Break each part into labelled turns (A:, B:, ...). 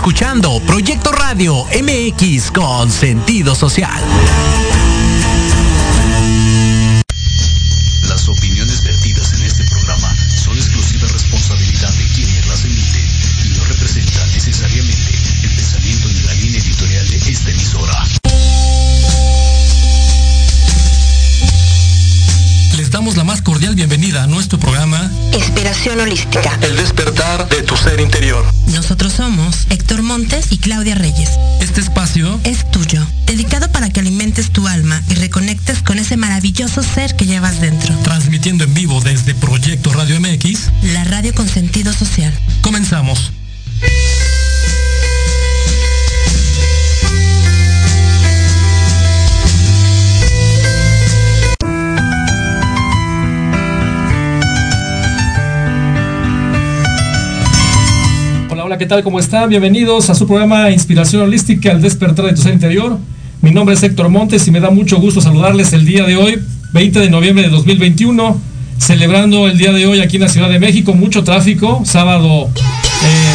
A: Escuchando Proyecto Radio MX con sentido social.
B: Las opiniones vertidas en este programa son exclusiva responsabilidad de quienes las emiten y no representan necesariamente el pensamiento ni la línea editorial de esta emisora.
C: Les damos la más cordial bienvenida a nuestro programa
D: Inspiración Holística.
E: El despertar de tu ser interior.
D: Nosotros somos Héctor Montes y Claudia Reyes.
C: Este espacio
D: Es tuyo, dedicado para que alimentes tu alma y reconectes con ese maravilloso ser que llevas dentro.
C: transmitiendo en vivo desde Proyecto Radio MX.
D: La radio con sentido social.
F: Tal? ¿Cómo están? Bienvenidos a su programa Inspiración Holística al despertar de tu ser interior. Mi nombre es Héctor Montes y me da mucho gusto saludarles el día de hoy, 20 de noviembre de 2021, celebrando el día de hoy aquí en la Ciudad de México, mucho tráfico, sábado, eh,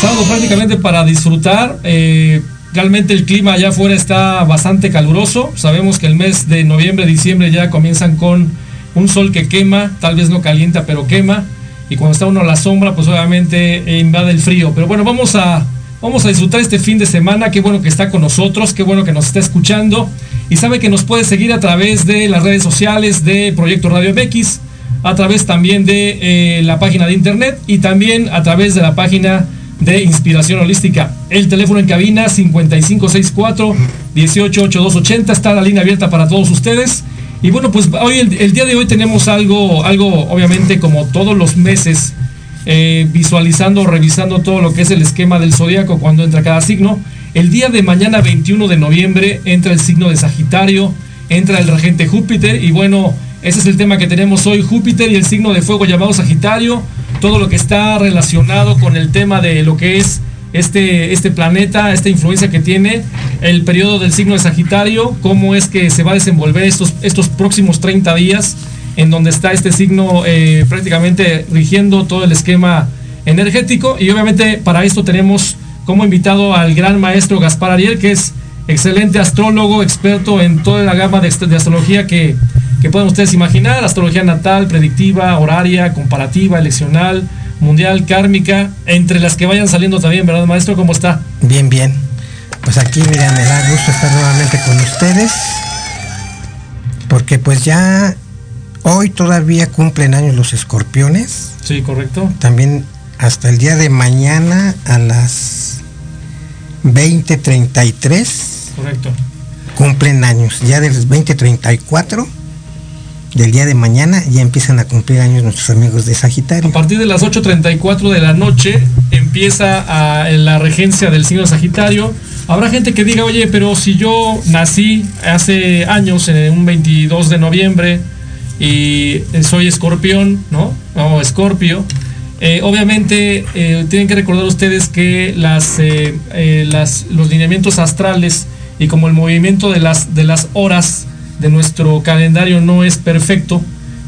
F: sábado prácticamente para disfrutar. eh, realmente el clima allá afuera está bastante caluroso. Sabemos que el mes de noviembre, diciembre ya comienzan con un sol que quema, tal vez no calienta, pero quema y cuando está uno a la sombra, pues obviamente eh, invade el frío. Pero bueno, vamos a, vamos a disfrutar este fin de semana. Qué bueno que está con nosotros, qué bueno que nos está escuchando. Y sabe que nos puede seguir a través de las redes sociales de Proyecto Radio MX, a través también de eh, la página de internet y también a través de la página de Inspiración Holística. El teléfono en cabina 5564 188280 está la línea abierta para todos ustedes. Y bueno, pues hoy el, día de hoy tenemos algo, algo obviamente como todos los meses, eh, visualizando, revisando todo lo que es el esquema del zodiaco cuando entra cada signo. El día de mañana 21 de noviembre entra el signo de Sagitario, entra el regente Júpiter y bueno, ese es el tema que tenemos hoy, Júpiter y el signo de fuego llamado Sagitario, todo lo que está relacionado con el tema de lo que es este, este planeta, esta influencia que tiene, el periodo del signo de Sagitario, cómo es que se va a desenvolver estos, estos próximos 30 días, en donde está este signo eh, prácticamente rigiendo todo el esquema energético. Y obviamente para esto tenemos como invitado al gran maestro Gaspar Ariel, que es excelente astrólogo, experto en toda la gama de, ast- de astrología que, que puedan ustedes imaginar, astrología natal, predictiva, horaria, comparativa, eleccional, mundial, kármica, entre las que vayan saliendo también, ¿verdad, maestro? ¿Cómo está?
G: Bien, bien. Pues aquí, mira, me da gusto estar nuevamente con ustedes. Porque pues ya hoy todavía cumplen años los escorpiones.
F: Sí, correcto.
G: También hasta el día de mañana a las 20.33
F: Correcto.
G: cumplen años. Ya de las 20.34 del día de mañana ya empiezan a cumplir años nuestros amigos de
F: A
G: Sagitario.
F: partir de las 8.34 de la noche empieza a- la regencia del signo Sagitario. Habrá gente que diga, oye, pero si yo nací hace años, en un 22 de noviembre, y soy escorpión, ¿no? O escorpio. eh, obviamente eh, tienen que recordar ustedes que las, eh, eh, las, los lineamientos astrales y como el movimiento de las, de las horas de nuestro calendario no es perfecto,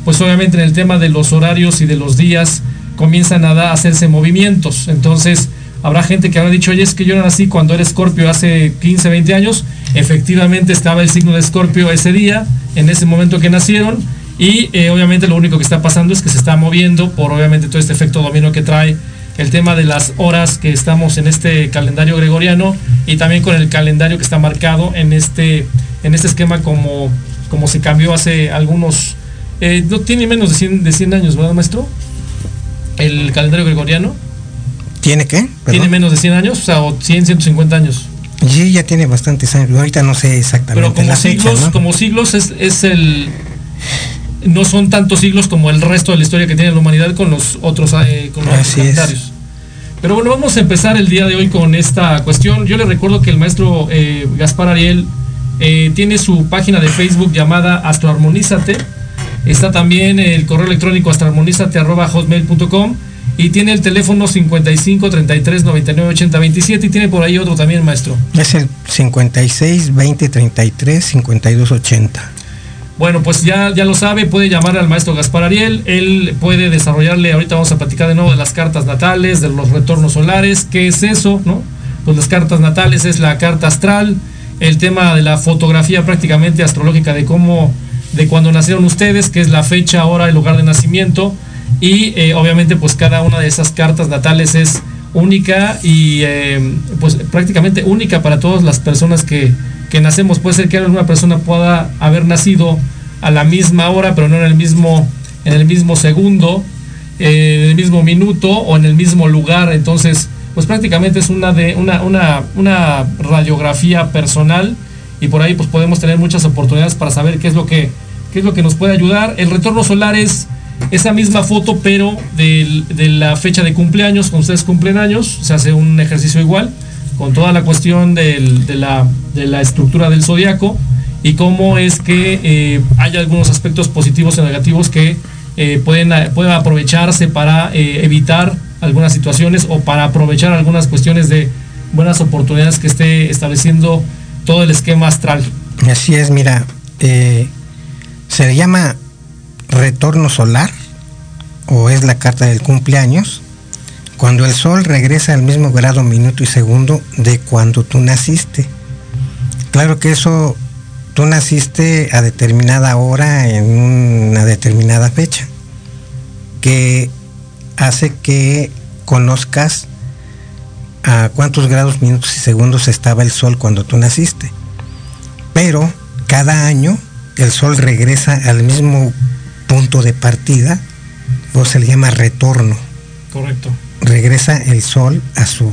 F: pues obviamente en el tema de los horarios y de los días comienzan a, hacerse movimientos. Entonces, habrá gente que habrá dicho, oye, es que yo nací cuando era escorpio hace 15, 20 años. Efectivamente estaba el signo de escorpio ese día, en ese momento que nacieron. Y eh, obviamente lo único que está pasando es que se está moviendo por obviamente todo este efecto dominó que trae el tema de las horas que estamos en este calendario gregoriano y también con el calendario que está marcado en este, en este esquema como, como se cambió hace algunos, eh, no tiene menos de 100, de 100 años, ¿verdad, maestro? El calendario gregoriano
G: ¿Tiene qué?
F: tiene menos de 100 años, o sea, o 100, 150 años.
G: Sí, ya tiene bastantes años. Ahorita no sé exactamente
F: Pero como
G: fecha,
F: siglos,
G: ¿no?
F: como siglos es, es el no son tantos siglos como el resto de la historia que tiene la humanidad con los otros eh, con los
G: Así es.
F: calendarios. Pero bueno, vamos a empezar el día de hoy con esta cuestión. Yo le recuerdo que el maestro eh, Gaspar Ariel eh, tiene su página de Facebook llamada Astroarmonízate. Está también el correo electrónico astroarmonízate.hotmail.com y tiene el teléfono 55 33 99 80 27 y tiene por ahí otro también, maestro.
G: Es el 56 20 33 52 80.
F: Bueno, pues ya, ya lo sabe, puede llamar al maestro Gaspar Ariel, él puede desarrollarle, ahorita vamos a platicar de nuevo de las cartas natales, de los retornos solares, ¿qué es eso? ¿No? Pues las cartas natales es la carta astral, el tema de la fotografía prácticamente astrológica de cómo, de cuando nacieron ustedes, que es la fecha, hora, el lugar de nacimiento, y eh, obviamente pues cada una de esas cartas natales es única y eh, pues prácticamente única para todas las personas que, que nacemos. Puede ser que alguna persona pueda haber nacido a la misma hora, pero no en el mismo, en el mismo segundo, eh, en el mismo minuto o en el mismo lugar. Entonces, pues prácticamente es una, de, una, una, una radiografía personal y por ahí pues podemos tener muchas oportunidades para saber qué es lo que, qué es lo que nos puede ayudar. El retorno solar es esa misma foto, pero de, de la fecha de cumpleaños, cuando ustedes cumplen años, se hace un ejercicio igual con toda la cuestión de, la, de, la, estructura del zodiaco y cómo es que eh, hay algunos aspectos positivos y negativos que eh, pueden, pueden aprovecharse para eh, evitar algunas situaciones o para aprovechar algunas cuestiones de buenas oportunidades que esté estableciendo todo el esquema astral.
G: Así es, mira, se le llama retorno solar o es la carta del cumpleaños cuando el sol regresa al mismo grado, minuto y segundo de cuando tú naciste. Claro que eso, tú naciste a determinada hora en una determinada fecha, que hace que conozcas a cuántos grados, minutos y segundos estaba el sol cuando tú naciste. Pero cada año el sol regresa al mismo punto de partida, o se le llama retorno.
F: Correcto
G: regresa el Sol a su,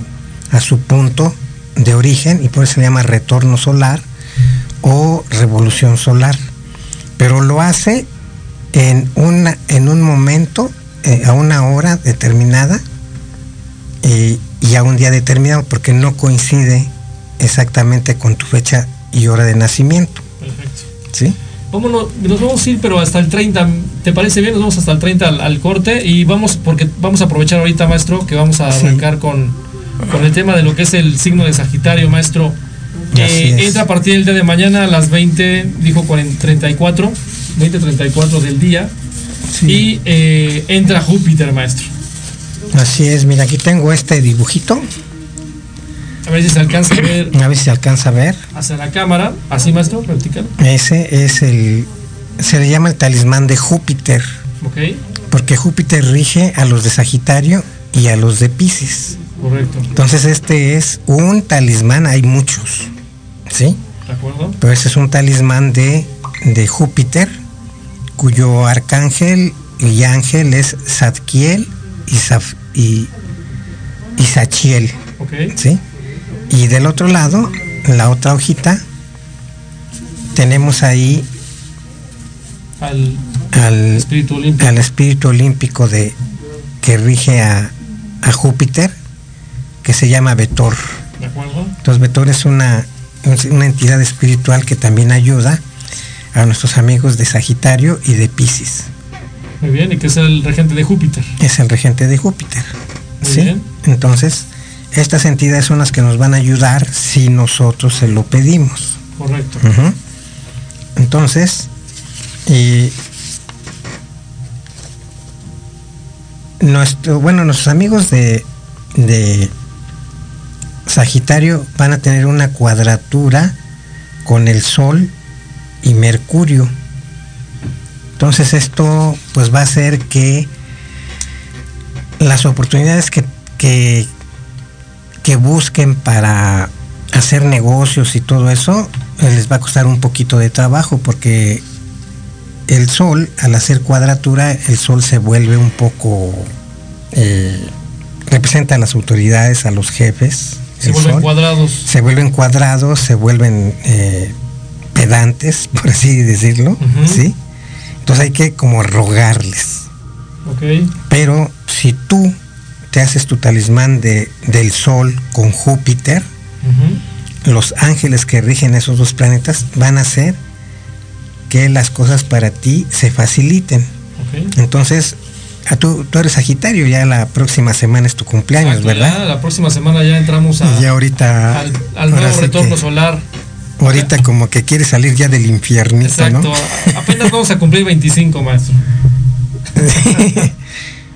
G: a su punto de origen y por eso se llama retorno solar o revolución solar. Pero lo hace en, una, en un momento, eh, a una hora determinada eh, y a un día determinado porque no coincide exactamente con tu fecha y hora de nacimiento.
F: Perfecto.
G: ¿Sí?
F: Vámonos, nos vamos a ir, pero hasta el 30. ¿Te parece bien? Nos vamos hasta el 30 al, corte y vamos, porque vamos a aprovechar ahorita, maestro, que vamos a arrancar con, con el tema de lo que es el signo de Sagitario, maestro. Eh, entra a partir del día de mañana a las 20, dijo 34, 20.34 del día. Y eh, entra Júpiter, maestro.
G: Así es, mira, aquí tengo este dibujito.
F: A ver si se alcanza a ver.
G: A ver si se alcanza a ver.
F: Hacia la cámara. Así, maestro, vertical.
G: Ese es el. Se le llama el talismán de Júpiter.
F: Ok.
G: Porque Júpiter rige a los de Sagitario y a los de Pisces.
F: Correcto.
G: Entonces, este es un talismán, hay muchos. ¿Sí?
F: De acuerdo.
G: Pero ese es un talismán de, de Júpiter, cuyo arcángel y ángel es Zadkiel y, Saf, y, y Sachiel. ¿Sí? Y del otro lado, la otra hojita, tenemos ahí
F: al,
G: al,
F: espíritu, olímpico.
G: al espíritu olímpico de, que rige a, a, Júpiter, que se llama Vetor.
F: ¿De acuerdo?
G: Entonces Vetor es una, una entidad espiritual que también ayuda a nuestros amigos de Sagitario y de Pisces.
F: Muy bien, y que es el regente de Júpiter.
G: Es el regente de Júpiter.
F: Muy
G: ¿sí?
F: bien.
G: Entonces, estas entidades son las que nos van a ayudar si nosotros se lo pedimos.
F: Correcto.
G: Uh -huh. Entonces, y nuestro, bueno, nuestros amigos de, de Sagitario van a tener una cuadratura con el Sol y Mercurio. Entonces esto pues va a hacer que las oportunidades que, que, que busquen para hacer negocios y todo eso les va a costar un poquito de trabajo porque el sol al hacer cuadratura el sol se vuelve un poco eh, representa a las autoridades a los jefes
F: se vuelven
G: sol,
F: cuadrados
G: se vuelven cuadrados se vuelven eh, pedantes por así decirlo uh -huh. sí entonces hay que como rogarles
F: okay.
G: pero si tú te haces tu talismán de, del Sol con Júpiter, uh -huh. los ángeles que rigen esos dos planetas van a hacer que las cosas para ti se faciliten.
F: Okay.
G: Entonces, a tú, tú, eres Sagitario, ya la próxima semana es tu cumpleaños,
F: Exacto,
G: ¿verdad?
F: Ya, la próxima semana ya entramos a,
G: ya ahorita
F: al, al nuevo retorno solar.
G: Ahorita como que quiere salir ya del infierno.
F: Exacto. Apenas vamos a cumplir 25, maestro.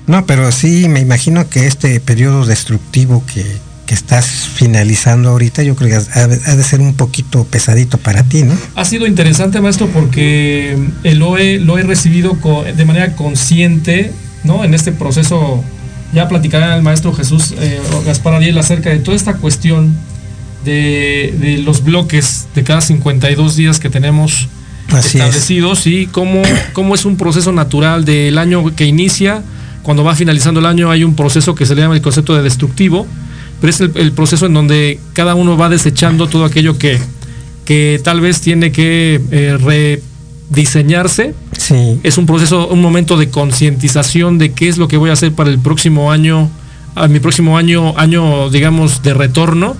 G: no, pero sí, me imagino que este periodo destructivo que, que estás finalizando ahorita, yo creo que ha, de ser un poquito pesadito para ti, ¿no?
F: Ha sido interesante, maestro, porque lo he, lo he recibido de manera consciente, ¿no? En este proceso, ya platicará el maestro Jesús eh, Gaspar Ariel acerca de toda esta cuestión de, los bloques de cada 52 días que tenemos establecidos y cómo, cómo es un proceso natural del año que inicia. Cuando va finalizando el año hay un proceso que se le llama el concepto de destructivo, pero es el, proceso en donde cada uno va desechando todo aquello que, que tal vez tiene que eh, rediseñarse.
G: Sí.
F: Es un proceso, un momento de concientización de qué es lo que voy a hacer para el próximo año, a mi próximo año, año digamos de retorno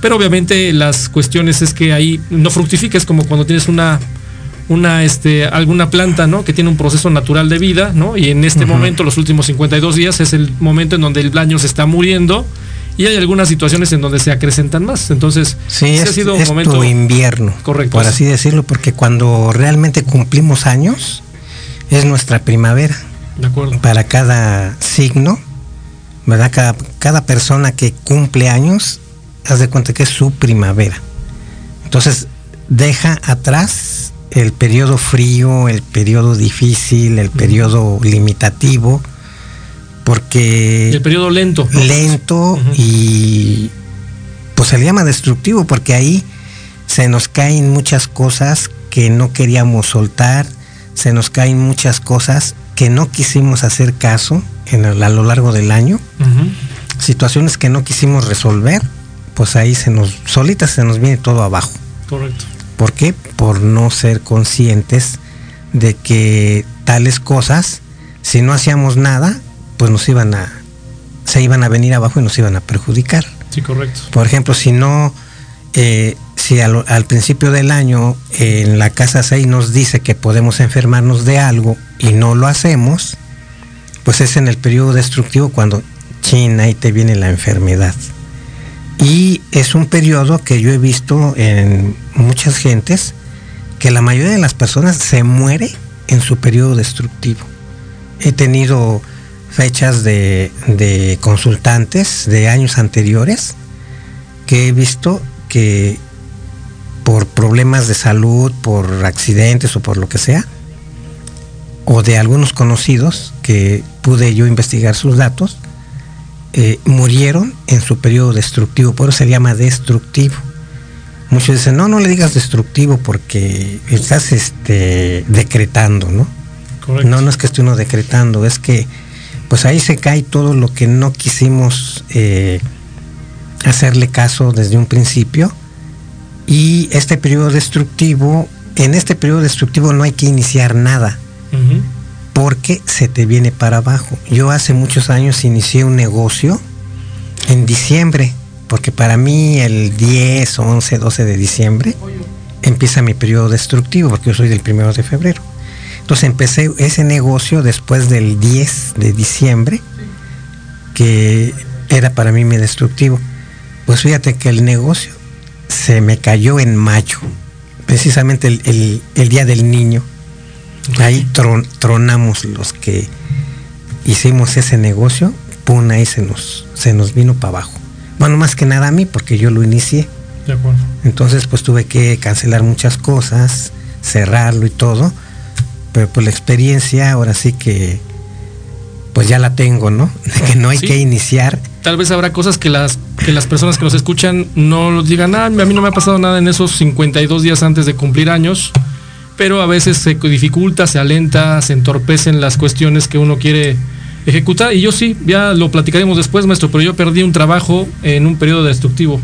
F: pero obviamente las cuestiones es que ahí no fructifica, es como cuando tienes una, una este, alguna planta, ¿no? Que tiene un proceso natural de vida, ¿no? Y en este momento, los últimos 52 días, es el momento en donde el año se está muriendo y hay algunas situaciones en donde se acrecentan más. Entonces,
G: sí, ha sido un momento invierno,
F: correcto,
G: por así decirlo, porque cuando realmente cumplimos años es nuestra primavera.
F: De acuerdo.
G: Para cada signo, ¿verdad? Cada, cada persona que cumple años haz de cuenta que es su primavera. Entonces, deja atrás el periodo frío, el periodo difícil, el periodo limitativo, porque...
F: El periodo lento.
G: Lento y pues se le llama destructivo porque ahí se nos caen muchas cosas que no queríamos soltar, se nos caen muchas cosas que no quisimos hacer caso en a lo largo del año, situaciones que no quisimos resolver pues ahí se nos, solita se nos viene todo abajo.
F: Correcto.
G: ¿Por qué? Por no ser conscientes de que tales cosas, si no hacíamos nada, pues nos iban a, se iban a venir abajo y nos iban a perjudicar.
F: Sí, correcto.
G: Por ejemplo, si no, eh, si al, al, principio del año en la casa 6 nos dice que podemos enfermarnos de algo y no lo hacemos, pues es en el periodo destructivo cuando, chin, ahí te viene la enfermedad. Y es un periodo que yo he visto en muchas gentes que la mayoría de las personas se muere en su periodo destructivo. He tenido fechas de, consultantes de años anteriores que he visto que por problemas de salud, por accidentes o por lo que sea, o de algunos conocidos que pude yo investigar sus datos, eh, murieron en su periodo destructivo, por eso se llama destructivo. Muchos dicen, no, no le digas destructivo porque estás este, decretando, ¿no? No, no es que esté uno decretando, es que pues ahí se cae todo lo que no quisimos eh, hacerle caso desde un principio. Y este periodo destructivo, en este periodo destructivo no hay que iniciar nada porque se te viene para abajo. Yo hace muchos años inicié un negocio en diciembre, porque para mí el 10, 11, 12 de diciembre empieza mi periodo destructivo, porque yo soy del primero de febrero. Entonces empecé ese negocio después del 10 de diciembre, que era para mí mi destructivo. Pues fíjate que el negocio se me cayó en mayo, precisamente el día del niño Ahí tronamos los que hicimos ese negocio, pum, ahí se nos, se nos vino para abajo. Bueno, más que nada a mí, porque yo lo inicié.
F: De acuerdo.
G: Entonces, pues tuve que cancelar muchas cosas, cerrarlo y todo. Pero pues la experiencia, ahora sí que, pues ya la tengo, ¿no? De que no hay que iniciar.
F: Tal vez habrá cosas que las, que las personas que nos escuchan no nos digan, ah, a mí no me ha pasado nada en esos 52 días antes de cumplir años pero a veces se dificulta, se alenta, se entorpecen las cuestiones que uno quiere ejecutar. Y yo sí, ya lo platicaremos después, maestro, pero yo perdí un trabajo en un periodo destructivo.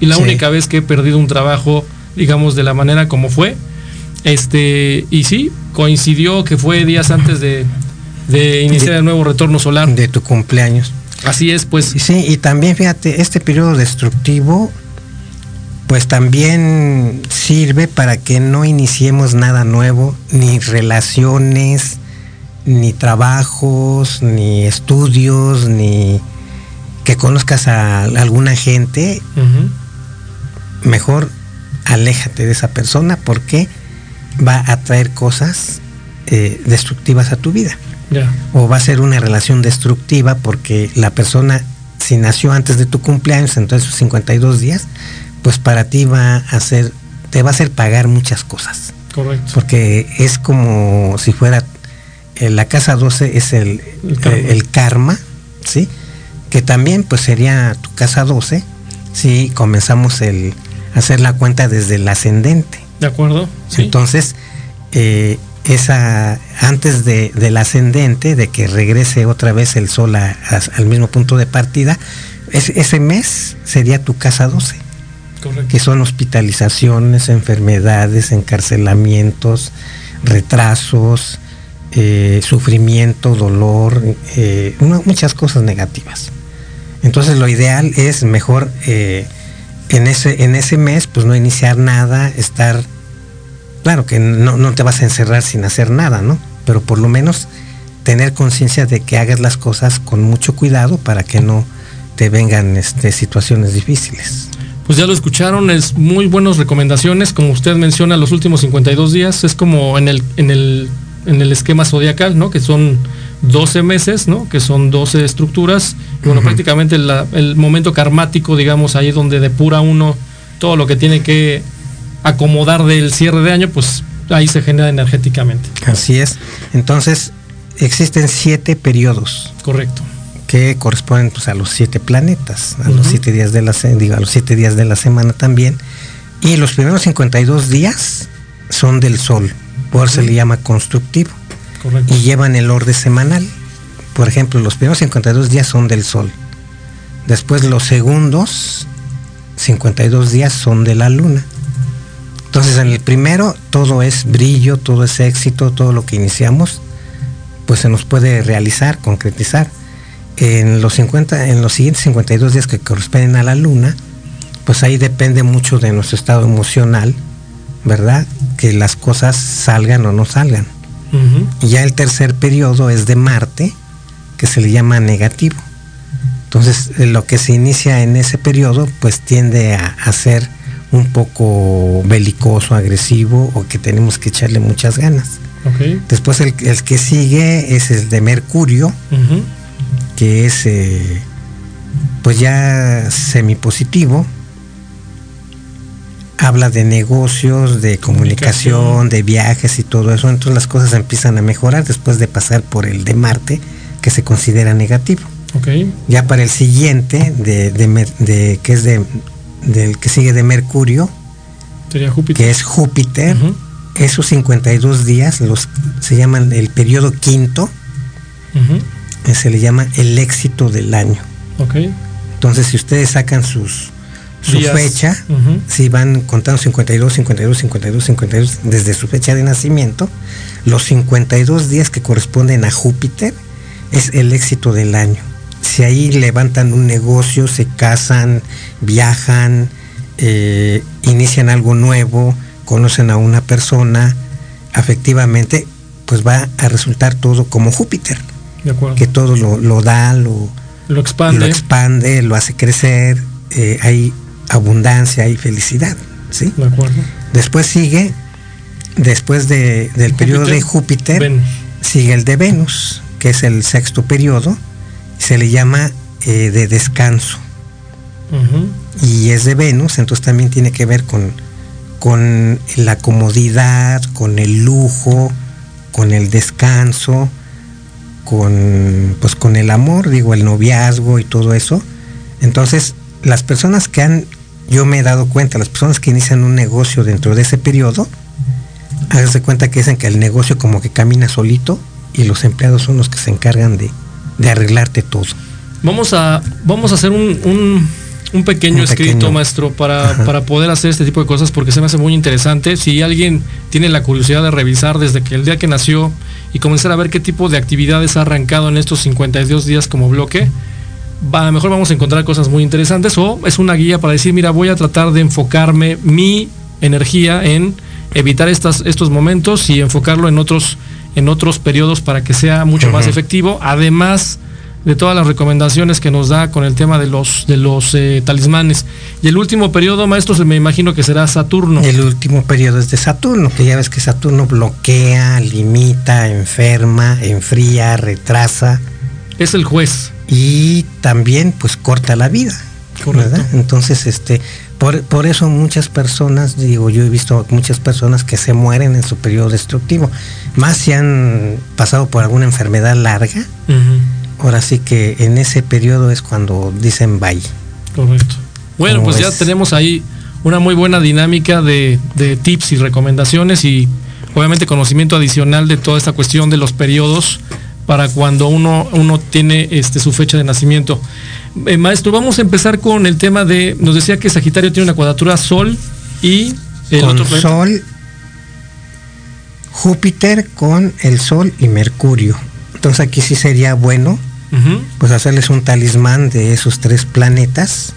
F: Y la única vez que he perdido un trabajo, digamos, de la manera como fue, este, y sí, coincidió que fue días antes de, iniciar el nuevo retorno solar.
G: De tu cumpleaños.
F: Así es, pues.
G: Sí, y también fíjate, este periodo destructivo pues también sirve para que no iniciemos nada nuevo, ni relaciones, ni trabajos, ni estudios, ni que conozcas a alguna gente. Mejor aléjate de esa persona porque va a traer cosas eh, destructivas a tu vida. O va a ser una relación destructiva porque la persona, si nació antes de tu cumpleaños, entonces sus 52 días, pues para ti va a ser, te va a hacer pagar muchas cosas.
F: Correcto.
G: Porque es como si fuera, eh, la casa 12 es el, el, karma. ¿sí? Que también pues sería tu casa 12 si comenzamos el hacer la cuenta desde el ascendente.
F: De acuerdo.
G: Entonces, eh, esa antes de, del ascendente, de que regrese otra vez el sol al mismo punto de partida, ese mes sería tu casa 12. Que son hospitalizaciones, enfermedades, encarcelamientos, retrasos, eh, sufrimiento, dolor, eh, muchas cosas negativas. Entonces lo ideal es mejor eh, en, ese, en ese mes pues no iniciar nada, estar claro que no, te vas a encerrar sin hacer nada, ¿no? Pero por lo menos tener conciencia de que hagas las cosas con mucho cuidado para que no te vengan este, situaciones difíciles.
F: Pues ya lo escucharon, es muy buenas recomendaciones, como usted menciona, los últimos 52 días, es como en el, en el, en el esquema zodiacal, ¿no? Que son 12 meses, ¿no? Que son 12 estructuras, y bueno, prácticamente el momento karmático, digamos, ahí donde depura uno todo lo que tiene que acomodar del cierre de año, pues ahí se genera energéticamente.
G: Así es. Entonces, existen siete periodos.
F: Correcto.
G: Que corresponden pues, a los siete planetas, a los siete días de la digo, a los siete días de la semana también. Y los primeros 52 días son del sol, por eso se le llama constructivo. Correcto. Y llevan el orden semanal. Por ejemplo, los primeros 52 días son del sol. Después los segundos 52 días son de la luna. Entonces en el primero todo es brillo, todo es éxito, todo lo que iniciamos, pues se nos puede realizar, concretizar. En los, 50, en los siguientes 52 días que corresponden a la luna, pues ahí depende mucho de nuestro estado emocional, ¿verdad? Que las cosas salgan o no salgan. Y ya el tercer periodo es de Marte, que se le llama negativo. Entonces, lo que se inicia en ese periodo, pues tiende a, a ser un poco belicoso, agresivo o que tenemos que echarle muchas ganas. Después el, que sigue es el de Mercurio, que es eh, pues ya semipositivo. Habla de negocios, de comunicación, de viajes y todo eso. Entonces las cosas empiezan a mejorar después de pasar por el de Marte, que se considera negativo. Ya para el siguiente, de, de que es de del que sigue de Mercurio, que es Júpiter. Esos 52 días los, se llaman el periodo quinto, se le llama el éxito del año. Entonces, si ustedes sacan sus, su fecha, si van contando 52, 52, 52, 52, desde su fecha de nacimiento, los 52 días que corresponden a Júpiter es el éxito del año si ahí levantan un negocio, se casan, viajan, eh, inician algo nuevo, conocen a una persona, efectivamente, pues va a resultar todo como Júpiter. Que todo lo, da, lo,
F: lo, expande.
G: lo expande, lo hace crecer, eh, hay abundancia, hay felicidad. ¿sí? Después sigue, después del periodo de Júpiter, sigue el de Venus, que es el sexto periodo, se le llama eh, de descanso. Y es de Venus, entonces también tiene que ver con, con la comodidad, con el lujo, con el descanso, con, pues, con el amor, digo, el noviazgo y todo eso. Entonces, las personas que han, yo me he dado cuenta, las personas que inician un negocio dentro de ese periodo, háganse cuenta que dicen que el negocio como que camina solito y los empleados son los que se encargan de, de arreglarte todo.
F: Vamos a, vamos a hacer un, un, pequeño escrito, maestro, para, para, poder hacer este tipo de cosas porque se me hace muy interesante. Si alguien tiene la curiosidad de revisar desde que el día que nació y comenzar a ver qué tipo de actividades ha arrancado en estos 52 días como bloque, a lo mejor vamos a encontrar cosas muy interesantes o es una guía para decir, mira, voy a tratar de enfocarme mi energía en evitar estas, estos momentos y enfocarlo en otros en otros periodos para que sea mucho más efectivo, además de todas las recomendaciones que nos da con el tema de los, de los eh, talismanes. Y el último periodo, maestro, se me imagino que será Saturno.
G: El último periodo es de Saturno, que ya ves que Saturno bloquea, limita, enferma, enfría, retrasa.
F: Es el juez.
G: Y también pues corta la vida. ¿verdad? Entonces, este, por, por, eso muchas personas, digo, yo he visto muchas personas que se mueren en su periodo destructivo, más si han pasado por alguna enfermedad larga. Uh -huh ahora sí que en ese periodo es cuando dicen bye.
F: Correcto. Bueno, pues es? ya tenemos ahí una muy buena dinámica de, de, tips y recomendaciones y obviamente conocimiento adicional de toda esta cuestión de los periodos para cuando uno, uno tiene este, su fecha de nacimiento. Eh, maestro, vamos a empezar con el tema de, nos decía que Sagitario tiene una cuadratura Sol y
G: el con otro Sol, Júpiter con el Sol y Mercurio. Entonces aquí sí sería bueno Uh -huh. pues hacerles un talismán de esos tres planetas.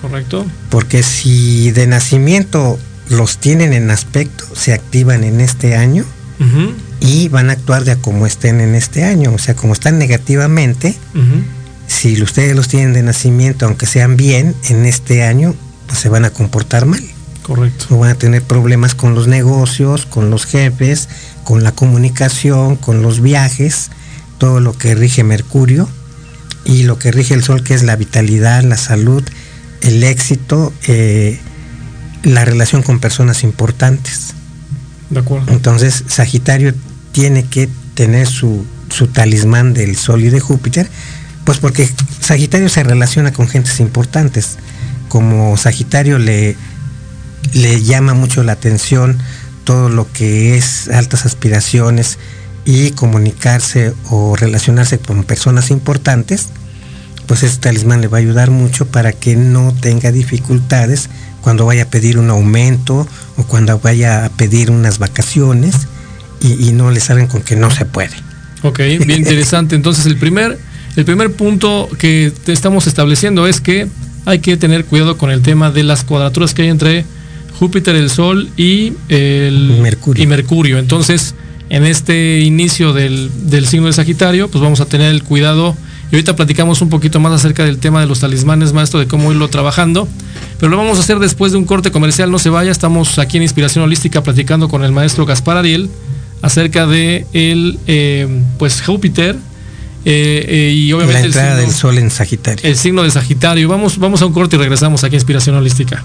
F: Correcto.
G: Porque si de nacimiento los tienen en aspecto, se activan en este año uh -huh. y van a actuar de a como estén en este año. O sea, como están negativamente, uh -huh. si ustedes los tienen de nacimiento, aunque sean bien, en este año, pues se van a comportar mal.
F: Correcto.
G: O van a tener problemas con los negocios, con los jefes, con la comunicación, con los viajes todo lo que rige Mercurio y lo que rige el Sol, que es la vitalidad, la salud, el éxito, eh, la relación con personas importantes.
F: De acuerdo.
G: Entonces, Sagitario tiene que tener su, su talismán del Sol y de Júpiter, pues porque Sagitario se relaciona con gentes importantes. Como Sagitario le, le llama mucho la atención todo lo que es altas aspiraciones, y comunicarse o relacionarse con personas importantes, pues este talismán le va a ayudar mucho para que no tenga dificultades cuando vaya a pedir un aumento o cuando vaya a pedir unas vacaciones y, y no le salgan con que no se puede.
F: Ok, bien interesante. Entonces el primer, el primer punto que estamos estableciendo es que hay que tener cuidado con el tema de las cuadraturas que hay entre Júpiter, el Sol y el
G: Mercurio.
F: Y Mercurio. Entonces, en este inicio del, del, signo de Sagitario, pues vamos a tener el cuidado. Y ahorita platicamos un poquito más acerca del tema de los talismanes, maestro, de cómo irlo trabajando. Pero lo vamos a hacer después de un corte comercial, no se vaya. Estamos aquí en Inspiración Holística platicando con el maestro Gaspar Ariel acerca de el, eh, pues Júpiter. Eh, eh, y obviamente
G: la entrada el signo, del sol en Sagitario.
F: El signo de Sagitario. Vamos, vamos a un corte y regresamos aquí en Inspiración Holística.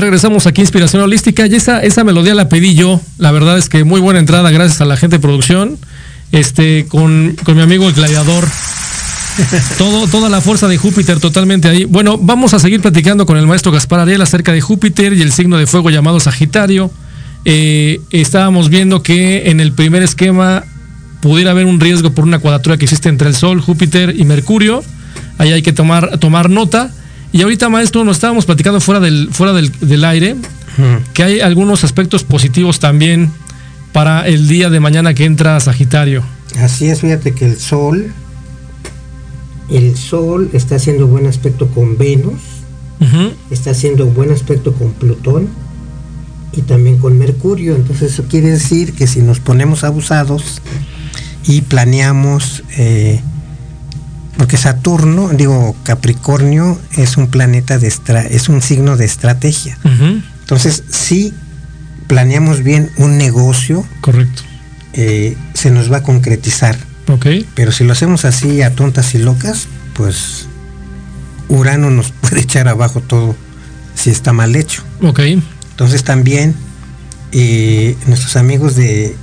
F: Regresamos aquí Inspiración Holística y esa, esa melodía la pedí yo. La verdad es que muy buena entrada gracias a la gente de producción. Este, con, con mi amigo el gladiador. Todo, toda la fuerza de Júpiter totalmente ahí. Bueno, vamos a seguir platicando con el maestro Gaspar Ariel acerca de Júpiter y el signo de fuego llamado Sagitario. Eh, estábamos viendo que en el primer esquema pudiera haber un riesgo por una cuadratura que existe entre el Sol, Júpiter y Mercurio. Ahí hay que tomar, tomar nota. Y ahorita, maestro, nos estábamos platicando fuera del, fuera del, del aire que hay algunos aspectos positivos también para el día de mañana que entra Sagitario.
G: Así es, fíjate que el Sol, el Sol está haciendo buen aspecto con Venus, está haciendo buen aspecto con Plutón y también con Mercurio. Entonces eso quiere decir que si nos ponemos abusados y planeamos, eh, porque Saturno, digo Capricornio, es un planeta de estra- es un signo de estrategia. Entonces si planeamos bien un negocio,
F: Correcto.
G: eh, se nos va a concretizar.
F: Ok.
G: Pero si lo hacemos así a tontas y locas, pues Urano nos puede echar abajo todo si está mal hecho.
F: Ok.
G: Entonces también eh, nuestros amigos de,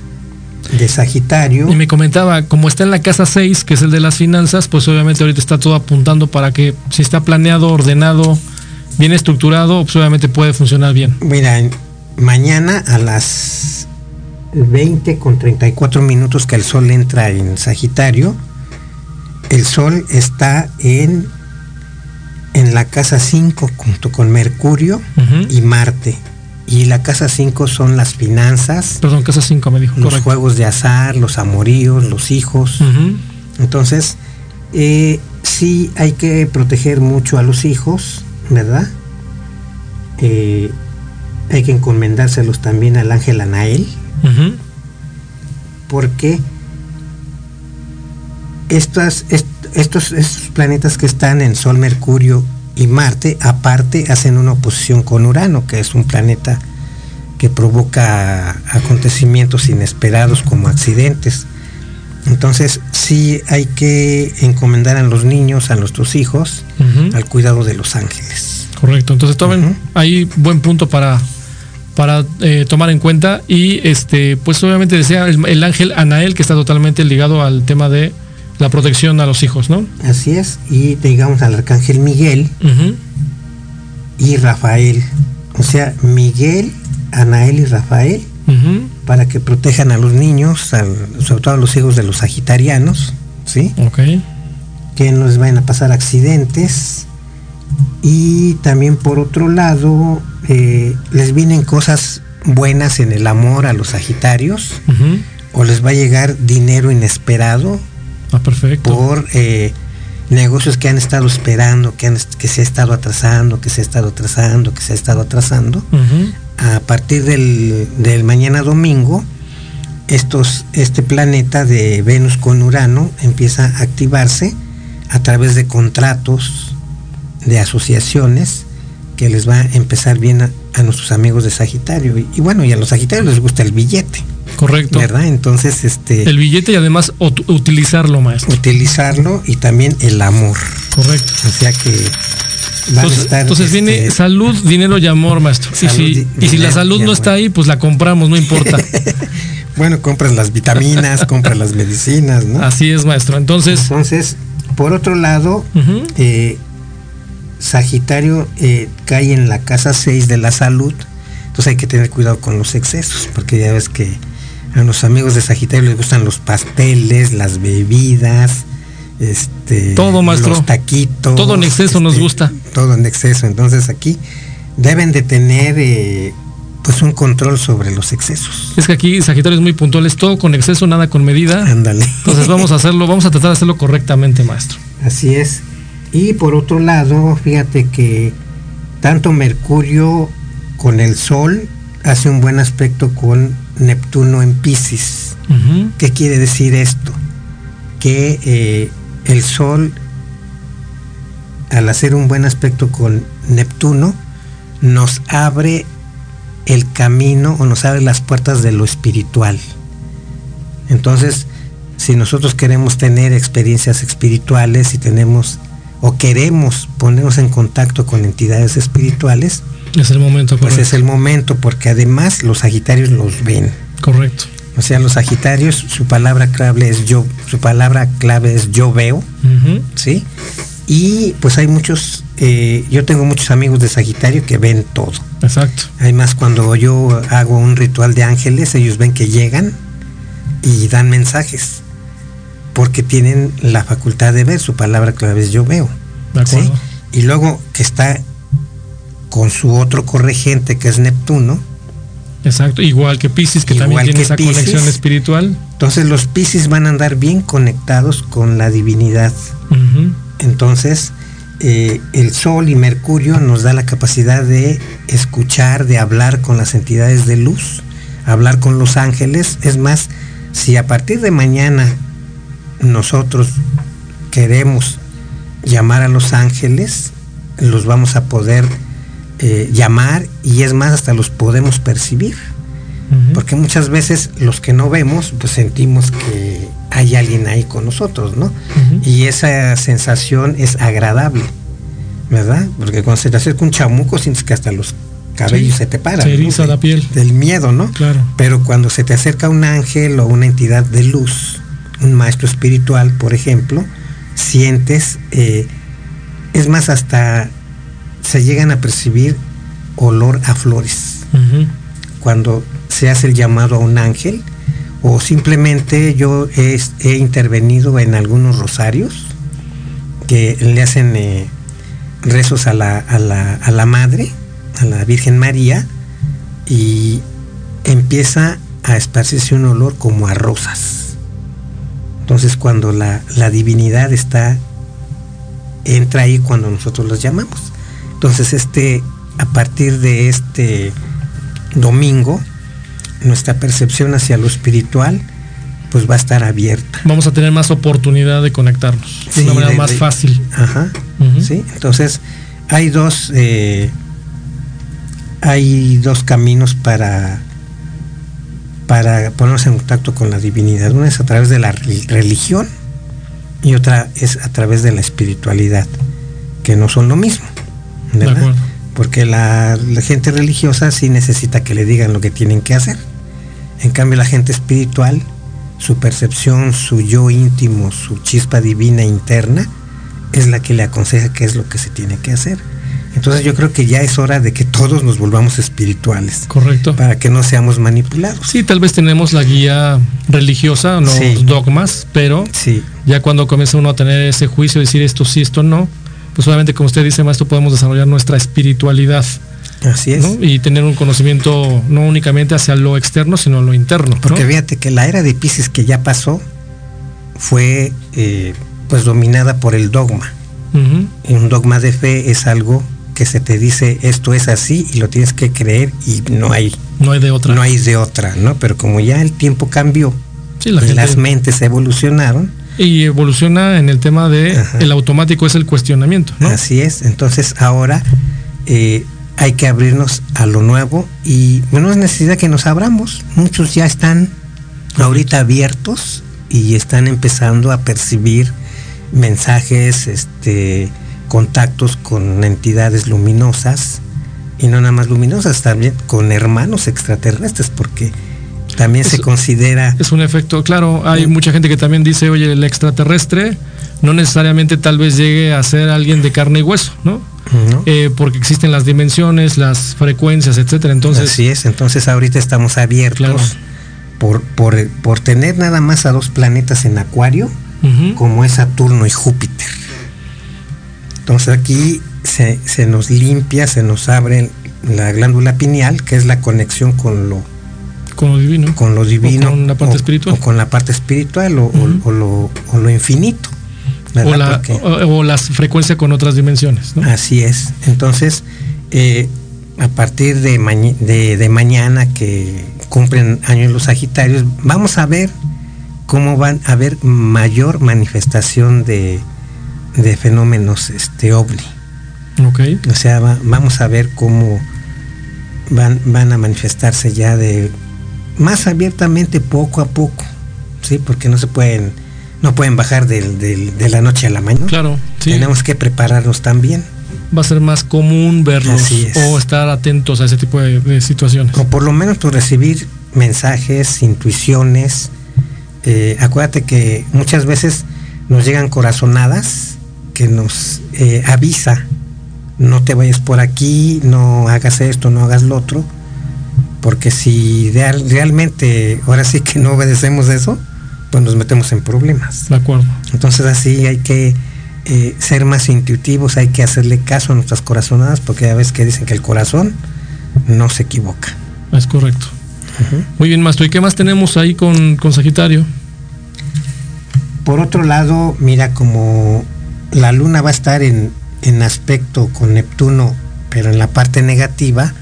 G: de Sagitario,
F: Y me comentaba, como está en la casa 6, que es el de las finanzas, pues obviamente ahorita está todo apuntando para que si está planeado, ordenado, bien estructurado, pues obviamente puede funcionar bien.
G: mira, mañana a las 20 con 34 minutos que el sol entra en Sagitario, el sol está en, en la casa 5 junto con Mercurio y Marte. Y la casa 5 son las finanzas,
F: Perdón, casa 5 me dijo.
G: los
F: Correcto.
G: juegos de azar, los amoríos, los hijos. Entonces, eh, sí hay que proteger mucho a los hijos, ¿verdad? Eh, hay que encomendárselos también al ángel Anael, porque estas, est- estos, estos planetas que están en Sol, Mercurio y Marte, aparte hacen una oposición con Urano, que es un planeta que provoca acontecimientos inesperados como accidentes. Entonces sí hay que encomendar a los niños, a nuestros hijos, al cuidado de los ángeles.
F: Correcto. Entonces tomen ahí buen punto para para eh, tomar en cuenta y este pues obviamente decía el, el ángel Anael que está totalmente ligado al tema de la protección a los hijos, ¿no?
G: Así es, y digamos al arcángel Miguel y Rafael. O sea, Miguel, Anael y Rafael para que protejan a los niños, al- sobre todo a los hijos de los sagitarianos, ¿sí?
F: Ok.
G: Que no les vayan a pasar accidentes. Y también por otro lado, eh, les vienen cosas buenas en el amor a los sagitarios, o les va a llegar dinero inesperado
F: Ah, perfecto.
G: por eh, negocios que han estado esperando, que, han, est- que se ha estado atrasando, que se ha estado atrasando, que se ha estado atrasando. A partir del, del mañana domingo, estos, este planeta de Venus con Urano empieza a activarse a través de contratos, de asociaciones, que les va a empezar bien a, a nuestros amigos de Sagitario. Y, y bueno, y a los Sagitarios les gusta el billete,
F: Correcto.
G: ¿verdad? Entonces, este,
F: El billete y además ut- utilizarlo, maestro.
G: utilizarlo y también el amor.
F: Correcto.
G: O sea que van
F: Entonces,
G: a estar.
F: entonces viene
G: este,
F: salud, dinero y amor, maestro. Y si, y si la salud no está ahí, pues la compramos, no importa.
G: bueno, compras las vitaminas, compras las medicinas, ¿no?
F: Así es, maestro. Entonces,
G: Entonces, por otro lado, eh, Sagitario eh, cae en la casa 6 de la salud. Entonces hay que tener cuidado con los excesos, porque ya ves que a los amigos de Sagitario les gustan los pasteles, las bebidas, este,
F: Todo, maestro.
G: los taquitos.
F: Todo en exceso nos gusta.
G: Todo en exceso. Entonces aquí deben de tener eh, pues un control sobre los excesos.
F: es que aquí Sagitario es muy puntual, es todo con exceso, nada con medida.
G: Ándale.
F: Entonces vamos a hacerlo, vamos a tratar de hacerlo correctamente, maestro.
G: Así es. Y por otro lado, fíjate que tanto Mercurio con el Sol hace un buen aspecto con Neptuno en Pisces. ¿Qué quiere decir esto? Que eh, el Sol, al hacer un buen aspecto con Neptuno, nos abre el camino o nos abre las puertas de lo espiritual. Entonces, si nosotros queremos tener experiencias espirituales y tenemos o queremos ponernos en contacto con entidades espirituales,
F: Es el momento,
G: pues es el momento, porque además los Sagitarios los ven.
F: Correcto.
G: O sea, los Sagitarios, su palabra clave es yo, su palabra clave es yo veo. ¿sí? Y pues hay muchos, eh, yo tengo muchos amigos de Sagitario que ven todo.
F: Exacto.
G: Además, cuando yo hago un ritual de ángeles, ellos ven que llegan y dan mensajes, porque tienen la facultad de ver, su palabra clave es yo veo.
F: De
G: ¿sí?
F: acuerdo.
G: Y luego que está con su otro corregente que es Neptuno,
F: Exacto. Igual que Pisces, que
G: Igual
F: también tiene
G: que
F: esa conexión espiritual.
G: entonces los Piscis van a andar bien conectados con la divinidad. Entonces, eh, el Sol y Mercurio nos da la capacidad de escuchar, de hablar con las entidades de luz, hablar con los ángeles. Es más, si a partir de mañana nosotros queremos llamar a los ángeles, los vamos a poder eh, llamar y es más, hasta los podemos percibir. Porque muchas veces los que no vemos, pues sentimos que hay alguien ahí con nosotros, ¿no? Y esa sensación es agradable, ¿verdad? Porque cuando se te acerca un chamuco, sientes que hasta los cabellos
F: Sí,
G: se te paran.
F: se
G: ¿no?
F: eriza
G: De-
F: la piel.
G: Del miedo, ¿no?
F: Claro.
G: Pero cuando se te acerca un ángel o una entidad de luz, un maestro espiritual, por ejemplo, sientes, eh, es más, hasta se llegan a percibir olor a flores cuando se hace el llamado a un ángel o simplemente yo he, he intervenido en algunos rosarios que le hacen eh, rezos a la, a, la, a la madre, a la Virgen María y empieza a esparcirse un olor como a rosas. Entonces cuando la, la divinidad está, entra ahí cuando nosotros los llamamos. Entonces este, a partir de este domingo, nuestra percepción hacia lo espiritual pues va a estar abierta.
F: Vamos a tener más oportunidad de conectarnos de una manera
G: de-
F: más
G: de-
F: fácil.
G: Ajá. ¿sí? Entonces, hay dos, eh, hay dos caminos para, para ponernos en contacto con la divinidad. Una es a través de la re- religión y otra es a través de la espiritualidad, que no son lo mismo.
F: De
G: ¿verdad?
F: acuerdo.
G: Porque la, la gente religiosa sí necesita que le digan lo que tienen que hacer. En cambio, la gente espiritual, su percepción, su yo íntimo, su chispa divina interna, es la que le aconseja qué es lo que se tiene que hacer. Entonces yo creo que ya es hora de que todos nos volvamos espirituales,
F: Correcto.
G: para que no seamos manipulados.
F: Sí, tal vez tenemos la guía religiosa, los
G: Sí.
F: dogmas, pero
G: Sí,
F: ya cuando comienza uno a tener ese juicio, decir esto sí, esto no, pues obviamente como usted dice, maestro, podemos desarrollar nuestra espiritualidad
G: así es.
F: ¿no? y tener un conocimiento no únicamente hacia lo externo, sino lo interno. ¿no?
G: Porque fíjate que la era de Pisces que ya pasó fue eh, pues dominada por el dogma. Y un dogma de fe es algo que se te dice esto es así y lo tienes que creer y no hay
F: No hay de otra.
G: no hay de otra, ¿no? Pero como ya el tiempo cambió
F: Sí, la
G: y
F: gente-
G: las mentes evolucionaron,
F: y evoluciona en el tema de
G: Ajá.
F: el automático es el cuestionamiento, ¿no?
G: así es. Entonces ahora eh, hay que abrirnos a lo nuevo y no es necesidad que nos abramos. Muchos ya están ahorita abiertos y están empezando a percibir mensajes, este, contactos con entidades luminosas y no nada más luminosas, también con hermanos extraterrestres, porque también se considera
F: Es un efecto, claro, hay mucha gente que también dice, oye, el extraterrestre no necesariamente tal vez llegue a ser alguien de carne y hueso, ¿no?
G: ¿no?
F: Eh, porque existen las dimensiones, las frecuencias, etcétera. Entonces,
G: Así es, entonces ahorita estamos abiertos
F: Claro.
G: por, por, por tener nada más a dos planetas en acuario, como es Saturno y Júpiter. Entonces aquí se, se nos limpia, se nos abre la glándula pineal, que es la conexión con lo,
F: con lo divino.
G: con lo divino.
F: O con la parte
G: o-
F: espiritual.
G: o con la parte espiritual o, lo, o lo infinito.
F: o, la, o, las frecuencias con otras dimensiones, ¿no?
G: Así es. Entonces, eh, a partir de, maña- de, de mañana que cumplen años los Sagitarios, vamos a ver cómo van a haber mayor manifestación de, de fenómenos este ovni.
F: Ok.
G: O sea, va- vamos a ver cómo van, van a manifestarse ya de más abiertamente poco a poco, ¿sí? Porque no se pueden, no pueden bajar del- del- de la noche a la mañana.
F: Claro, sí.
G: Tenemos que prepararnos también.
F: va a ser más común verlos
G: es.
F: o estar atentos a ese tipo de, de situaciones.
G: O por lo menos pues, recibir mensajes, intuiciones. Eh, acuérdate que muchas veces nos llegan corazonadas que nos eh, avisa, no te vayas por aquí, no hagas esto, no hagas lo otro, porque si real- realmente ahora sí que no obedecemos eso, pues nos metemos en problemas.
F: De acuerdo.
G: Entonces así hay que eh, ser más intuitivos, hay que hacerle caso a nuestras corazonadas, porque ya ves que dicen que el corazón no se equivoca.
F: Es correcto. Muy bien, maestro. ¿Y qué más tenemos ahí con, con Sagitario?
G: Por otro lado, mira como la luna va a estar en, en aspecto con Neptuno, pero en la parte negativa,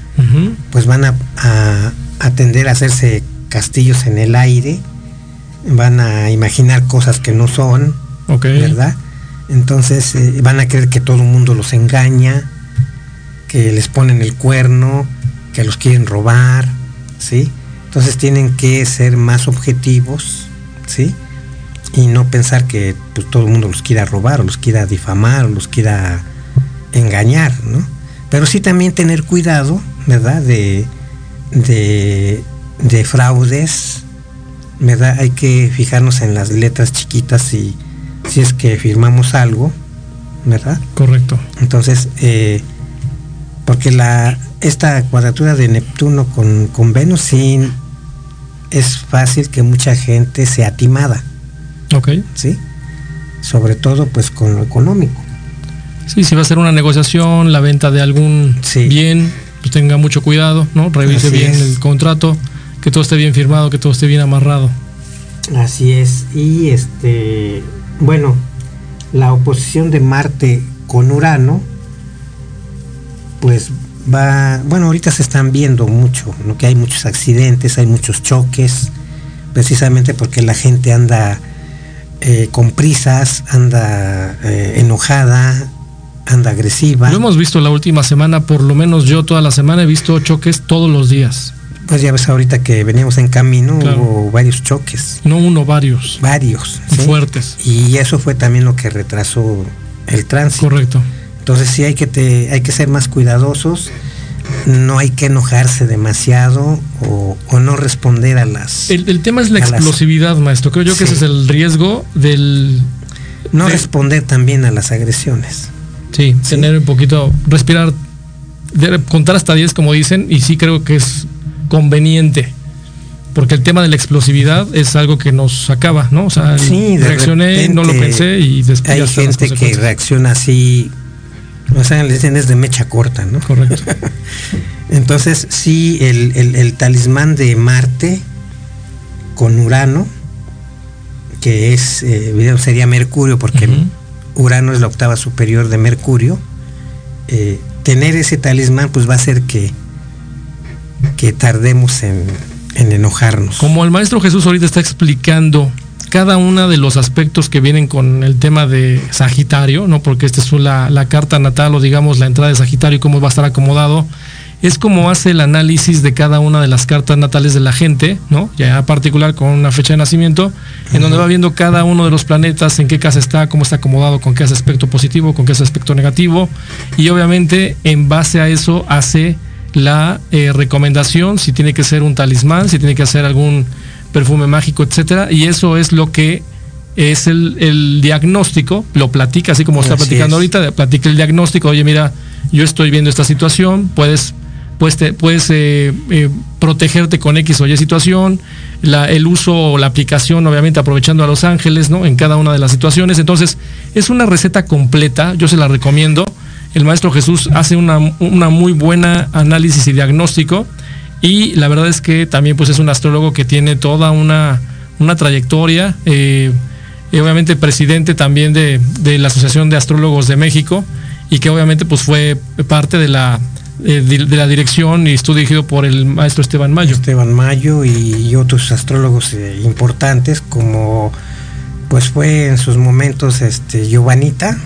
G: Pues van a, a- a tender a hacerse castillos en el aire, van a imaginar cosas que no son. ¿verdad? Entonces eh, van a creer que todo el mundo los engaña, que les ponen el cuerno, que los quieren robar, ¿sí? Entonces tienen que ser más objetivos, ¿sí? Y no pensar que pues, todo el mundo los quiera robar o los quiera difamar o los quiera engañar, ¿no? Pero sí también tener cuidado, ¿verdad? De, de, de fraudes, ¿verdad? Hay que fijarnos en las letras chiquitas si, si es que firmamos algo, ¿verdad?
F: Correcto.
G: Entonces, eh, porque la, esta cuadratura de Neptuno con, con Venus sí es fácil que mucha gente sea timada,
F: Ok.
G: ¿sí? Sobre todo pues con lo económico.
F: Sí, si va a ser una negociación, la venta de algún
G: Sí.
F: bien, pues tenga mucho cuidado, ¿no? Revise
G: Así
F: bien
G: es.
F: el contrato, que todo esté bien firmado, que todo esté bien amarrado.
G: Así es. Y este, bueno, la oposición de Marte con Urano, pues va, bueno, ahorita se están viendo mucho, ¿no? que hay muchos accidentes, hay muchos choques, precisamente porque la gente anda eh, con prisas, anda eh, enojada, anda agresiva.
F: Lo hemos visto la última semana, por lo menos yo toda la semana he visto choques todos los días.
G: Pues ya ves ahorita que veníamos en camino,
F: Claro.
G: hubo varios choques,
F: No uno, varios.
G: varios.
F: Fuertes.
G: Y eso fue también lo que retrasó el tránsito.
F: Correcto.
G: Entonces sí hay que, te- hay que ser más cuidadosos, no hay que enojarse demasiado o, o no responder a las...
F: El, el tema es la
G: las-
F: explosividad, maestro. Creo yo que
G: Sí.
F: ese es el riesgo del...
G: no
F: de-
G: responder también a las agresiones.
F: Sí,
G: Sí.
F: tener un poquito, respirar, contar hasta 10 como dicen, y sí creo que es conveniente. Porque el tema de la explosividad es algo que nos acaba, ¿no? O sea,
G: Sí,
F: reaccioné, no lo pensé y después
G: Hay gente que reacciona así, o sea, le dicen es de mecha corta, ¿no?
F: Correcto.
G: Entonces sí, el, el- el talismán de Marte con Urano, que es, eh, sería Mercurio, porque. Urano es la octava superior de Mercurio, eh, tener ese talismán pues va a hacer que, que tardemos en, en enojarnos.
F: Como el maestro Jesús ahorita está explicando cada uno de los aspectos que vienen con el tema de Sagitario, ¿no? Porque esta es la, la carta natal o digamos la entrada de Sagitario y cómo va a estar acomodado. Es como hace el análisis de cada una de las cartas natales de la gente, ¿no? Ya particular con una fecha de nacimiento, en donde va viendo cada uno de los planetas, en qué casa está, cómo está acomodado, con qué hace aspecto positivo, con qué hace aspecto negativo. Y obviamente en base a eso hace la eh, recomendación, si tiene que ser un talismán, si tiene que hacer algún perfume mágico, etcétera, y eso es lo que es el, el diagnóstico, lo platica, así como está platicando
G: es.
F: ahorita, platica el diagnóstico, oye, mira, yo estoy viendo esta situación, puedes, puedes, te- puedes eh, eh, protegerte con X o Y situación, el uso o la aplicación, obviamente aprovechando a los ángeles, ¿no? En cada una de las situaciones. Entonces, es una receta completa, yo se la recomiendo. El maestro Jesús hace una, una muy buena análisis y diagnóstico. Y la verdad es que también pues es un astrólogo que tiene toda una, una trayectoria. eh, y obviamente presidente también de, de la Asociación de Astrólogos de México y que obviamente pues fue parte de la, eh, de la dirección y estuvo dirigido por el maestro Esteban Mayo.
G: Esteban Mayo y otros astrólogos eh, importantes como pues fue en sus momentos este Giovanita,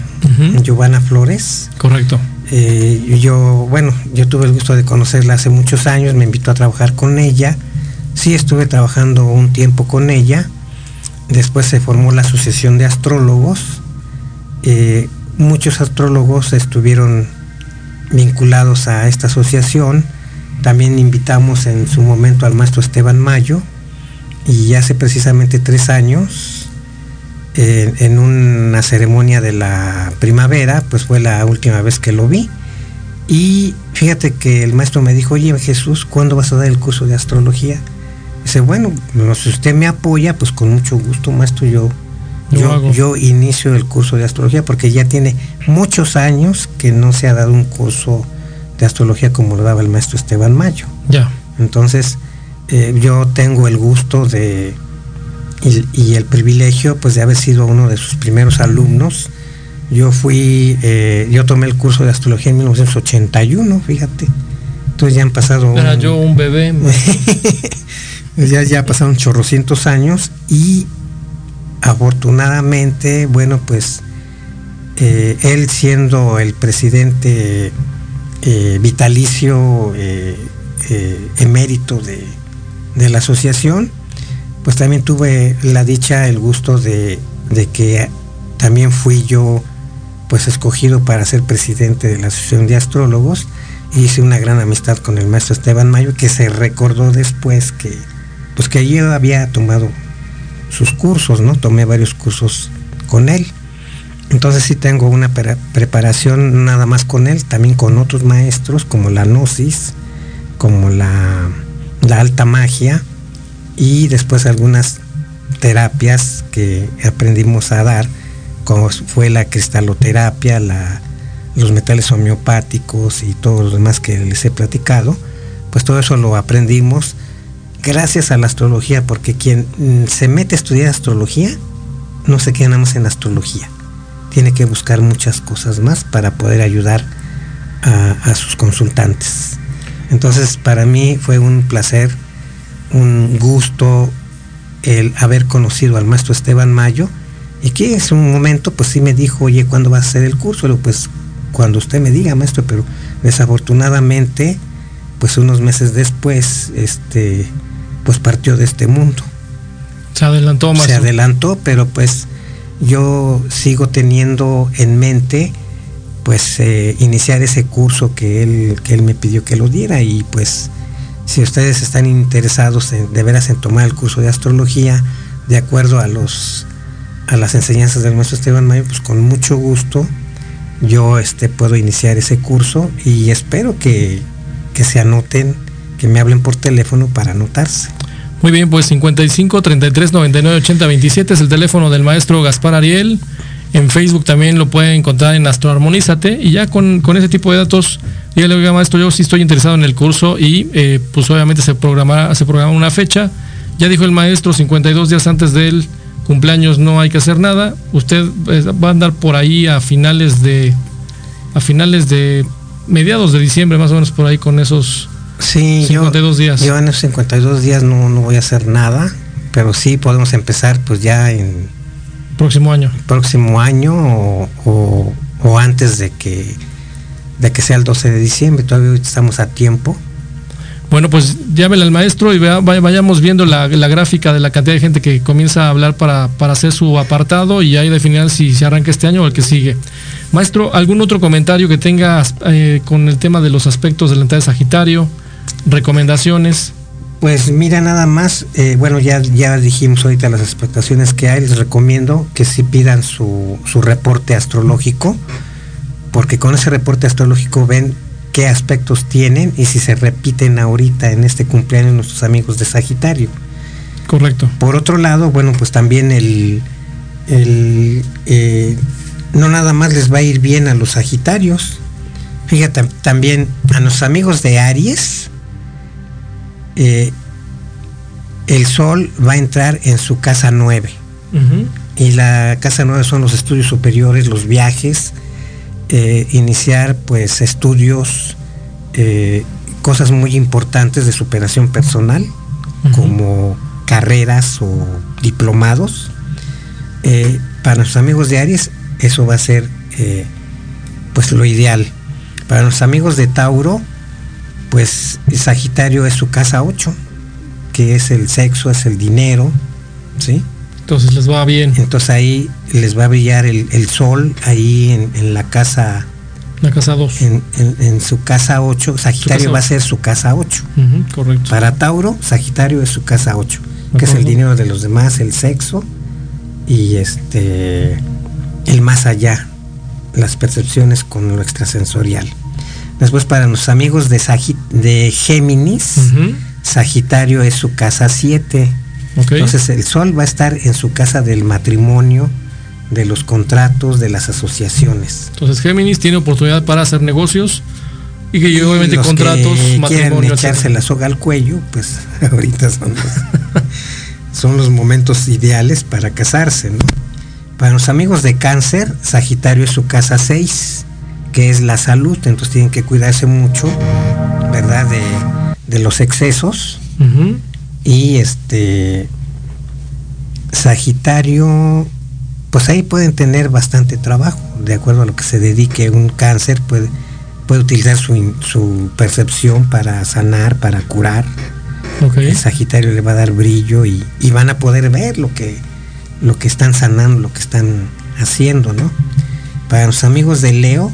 G: Giovanna Flores.
F: Correcto.
G: Eh, yo, bueno, yo tuve el gusto de conocerla hace muchos años, me invitó a trabajar con ella. Sí estuve trabajando un tiempo con ella. Después se formó la Asociación de Astrólogos. Eh, muchos astrólogos estuvieron vinculados a esta asociación. También invitamos en su momento al maestro Esteban Mayo y hace precisamente tres años, eh, en una ceremonia de la primavera, pues fue la última vez que lo vi. Y fíjate que el maestro me dijo, oye Jesús, ¿cuándo vas a dar el curso de astrología? Dice, bueno, si usted me apoya, pues con mucho gusto, maestro, yo, yo, yo, inicio el curso de astrología porque ya tiene muchos años que no se ha dado un curso de astrología como lo daba el maestro Esteban Mayo.
F: Ya.
G: Entonces, eh, yo tengo el gusto de y, el privilegio pues de haber sido uno de sus primeros alumnos. Yo fui, eh, yo tomé el curso de astrología en 1981, fíjate. Entonces ya han pasado...
F: Era yo un bebé.
G: ya, ya pasaron chorrocientos años y afortunadamente, bueno, pues eh, él siendo el presidente eh, vitalicio eh, emérito de, de, la asociación, pues también tuve la dicha, el gusto de, de, que también fui yo pues escogido para ser presidente de la Asociación de Astrólogos. Hice una gran amistad con el maestro Esteban Mayo, que se recordó después que pues que yo había tomado sus cursos, ¿no? Tomé varios cursos con él. Entonces sí tengo una preparación nada más con él, también con otros maestros como la Gnosis, como la, alta magia y después algunas terapias que aprendimos a dar, como fue la cristaloterapia, los metales homeopáticos y todo lo demás que les he platicado, pues todo eso lo aprendimos gracias a la astrología, porque quien mm, se mete a estudiar astrología no se queda nada más en astrología. Tiene que buscar muchas cosas más para poder ayudar a, sus consultantes. Entonces, para mí fue un placer, un gusto el haber conocido al maestro Esteban Mayo y que en un momento pues sí me dijo, oye, ¿cuándo va a ser el curso? Pero pues cuando usted me diga, maestro, pero desafortunadamente, pues unos meses después, este, pues partió de este mundo.
F: Se adelantó más.
G: Se adelantó, pero pues yo sigo teniendo en mente pues eh, iniciar ese curso que él, que él me pidió que lo diera y pues si ustedes están interesados en, de veras en tomar el curso de astrología de acuerdo a los a las enseñanzas del maestro Esteban Mayo, pues con mucho gusto yo este puedo iniciar ese curso y espero que, que se anoten que me hablen por teléfono para anotarse.
F: Muy bien, pues 55 33 99 80 27 es el teléfono del maestro Gaspar Ariel. En Facebook también lo pueden encontrar en Astroarmonízate y ya con, ese tipo de datos, dígale, oiga maestro, yo sí estoy interesado en el curso y eh, pues obviamente se programa, se programa una fecha. Ya dijo el maestro, 52 días antes del cumpleaños no hay que hacer nada. Usted eh, va a andar por ahí a finales de a finales de mediados de diciembre más o menos por ahí con esos
G: Sí, 52 yo, días. Yo en esos 52 días no, no voy a hacer nada, pero sí podemos empezar pues ya en...
F: Próximo año.
G: Próximo año o, o, antes de que, de que sea el 12 de diciembre, todavía estamos a tiempo.
F: Bueno, pues llámele al maestro y vea, vayamos viendo la, la, gráfica de la cantidad de gente que comienza a hablar para, para hacer su apartado y ahí definir si se arranca este año o el que sigue. Maestro, ¿algún otro comentario que tengas eh, con el tema de los aspectos del entrada de Sagitario? Recomendaciones.
G: Pues mira, nada más, eh, bueno, ya, ya dijimos ahorita las expectaciones que hay, les recomiendo que si pidan su, su reporte astrológico, porque con ese reporte astrológico ven qué aspectos tienen y si se repiten ahorita en este cumpleaños nuestros amigos de Sagitario.
F: Correcto.
G: Por otro lado, bueno, pues también el, el eh, no nada más les va a ir bien a los Sagitarios. Fíjate, también a nuestros amigos de Aries, eh, el sol va a entrar en su casa 9. Y la casa 9 son los estudios superiores, los viajes, eh, iniciar pues estudios, eh, cosas muy importantes de superación personal, como carreras o diplomados. para nuestros amigos de Aries, eso va a ser pues lo ideal. Para los amigos de Tauro, pues Sagitario es su casa 8, que es el sexo, es el dinero, ¿sí?
F: Entonces les va bien.
G: Entonces ahí les va a brillar el, sol, ahí en, la casa
F: La casa 2.
G: En, en- en su casa 8, Sagitario
F: casa
G: va a ser su casa 8.
F: Ujú, correcto.
G: Para Tauro, Sagitario es su casa 8,
F: De
G: que es el dinero de los demás, el sexo y este el más allá, las percepciones con lo extrasensorial. Después para los amigos de, Sagi- de Géminis, Sagitario es su casa 7.
F: ok.
G: Entonces el sol va a estar en su casa del matrimonio, de los contratos, de las asociaciones.
F: Entonces Géminis tiene oportunidad para hacer negocios y que y obviamente
G: los
F: contratos,
G: que quieren echarse la soga al cuello, pues ahorita son los, son los momentos ideales para casarse, ¿no? Para los amigos de cáncer, Sagitario es su casa 6, que es la salud, entonces tienen que cuidarse mucho, ¿verdad? De, de los excesos. Y este Sagitario, pues ahí pueden tener bastante trabajo, de acuerdo a lo que se dedique un cáncer, puede, puede utilizar su, su percepción para sanar, para curar.
F: ok.
G: El Sagitario le va a dar brillo y, y van a poder ver lo que, lo que están sanando, lo que están haciendo, ¿no? Para los amigos de Leo,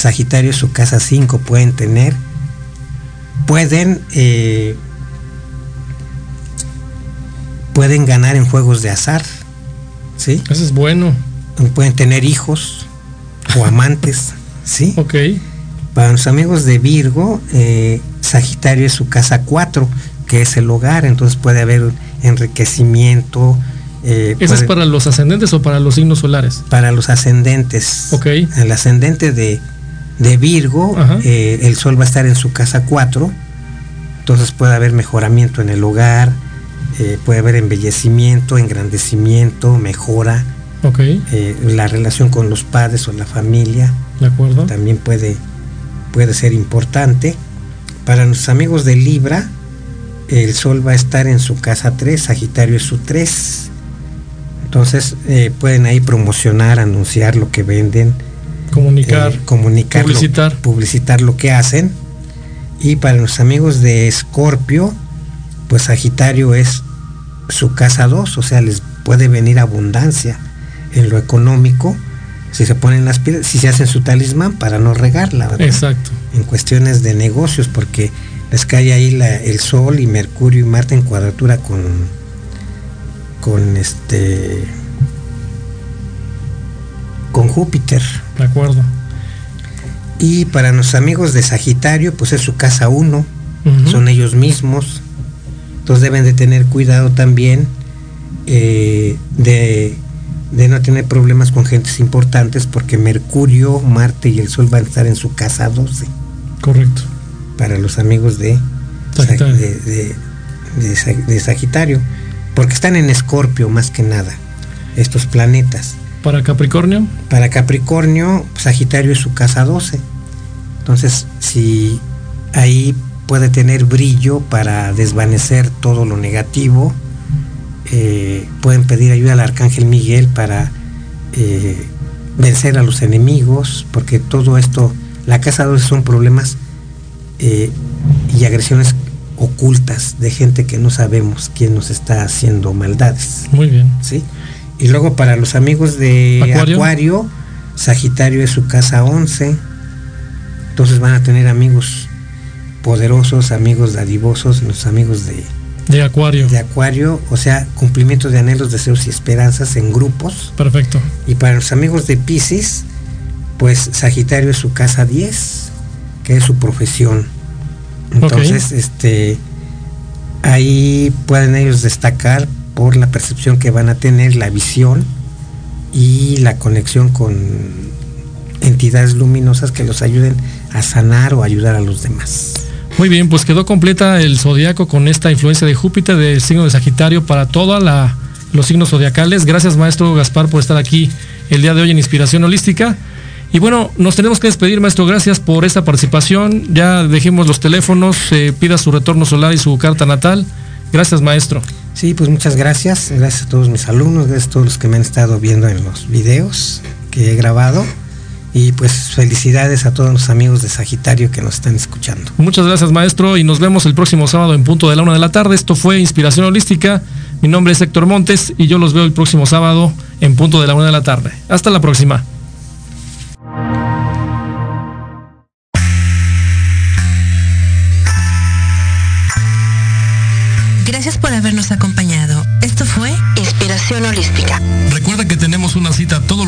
G: Sagitario su casa 5 pueden tener, pueden, eh, pueden ganar en juegos de azar, ¿sí?
F: Eso es bueno.
G: Pueden tener hijos o amantes, ¿sí?
F: Ok.
G: Para los amigos de Virgo, eh, Sagitario es su casa 4, que es el hogar, entonces puede haber enriquecimiento. eh,
F: ¿Eso es para los ascendentes o para los signos solares?
G: para los ascendentes.
F: Ok.
G: El ascendente de, de Virgo, eh, el sol va a estar en su casa 4, entonces puede haber mejoramiento en el hogar, eh, puede haber embellecimiento, engrandecimiento, mejora, eh, la relación con los padres o la familia
F: de acuerdo.
G: también puede, puede ser importante. Para nuestros amigos de Libra, el sol va a estar en su casa 3, Sagitario es su 3. Entonces eh, pueden ahí promocionar, anunciar lo que venden,
F: Comunicar.
G: eh, comunicar, lo-
F: publicitar.
G: publicitar lo que hacen. Y para los amigos de Escorpio, pues Sagitario es su casa 2, o sea, les puede venir abundancia en lo económico si se ponen las pilas, si se hacen su talismán para no regarla, ¿verdad?
F: Exacto.
G: En cuestiones de negocios, porque les cae ahí la- el Sol y Mercurio y Marte en cuadratura con, con este con Júpiter.
F: De acuerdo.
G: Y para los amigos de Sagitario, pues es su casa 1,
F: Ujú.
G: son ellos mismos. Entonces deben de tener cuidado también eh, de, de no tener problemas con gentes importantes porque Mercurio, Marte y el Sol van a estar en su casa 12
F: Correcto.
G: para los amigos de
F: Sagitario.
G: de, de- de Sag- de Sagitario. Porque están en Escorpio más que nada, estos planetas.
F: Para Capricornio,
G: Para Capricornio, Sagitario es su casa 12. Entonces, si ahí puede tener brillo para desvanecer todo lo negativo, eh, pueden pedir ayuda al Arcángel Miguel para eh, vencer a los enemigos, porque todo esto, la casa 12 son problemas eh, y agresiones ocultas de gente que no sabemos quién nos está haciendo maldades.
F: muy bien.
G: ¿sí? Y luego para los amigos de
F: Acuario.
G: Acuario, Sagitario es su casa 11. Entonces van a tener amigos poderosos, amigos dadivosos, los amigos de,
F: De Acuario.
G: de Acuario, o sea, cumplimiento de anhelos, deseos y esperanzas en grupos.
F: Perfecto.
G: Y para los amigos de Pisces, pues Sagitario es su casa 10, que es su profesión. Entonces, este ahí pueden ellos destacar por la percepción que van a tener, la visión y la conexión con entidades luminosas que los ayuden a sanar o ayudar a los demás.
F: Muy bien, pues quedó completa el zodiaco con esta influencia de Júpiter del signo de Sagitario para todos los signos zodiacales. Gracias, maestro Gaspar, por estar aquí el día de hoy en Inspiración Holística. Y bueno, nos tenemos que despedir, maestro. Gracias por esta participación. Ya dejemos los teléfonos, eh, pida su retorno solar y su carta natal. Gracias, maestro.
G: Sí, pues muchas gracias. Gracias a todos mis alumnos, gracias a todos los que me han estado viendo en los videos que he grabado. Y pues felicidades a todos los amigos de Sagitario que nos están escuchando.
F: Muchas gracias, maestro, y nos vemos el próximo sábado en punto de la una de la tarde. Esto fue Inspiración Holística. Mi nombre es Héctor Montes y yo los veo el próximo sábado en punto de la una de la tarde. Hasta la próxima.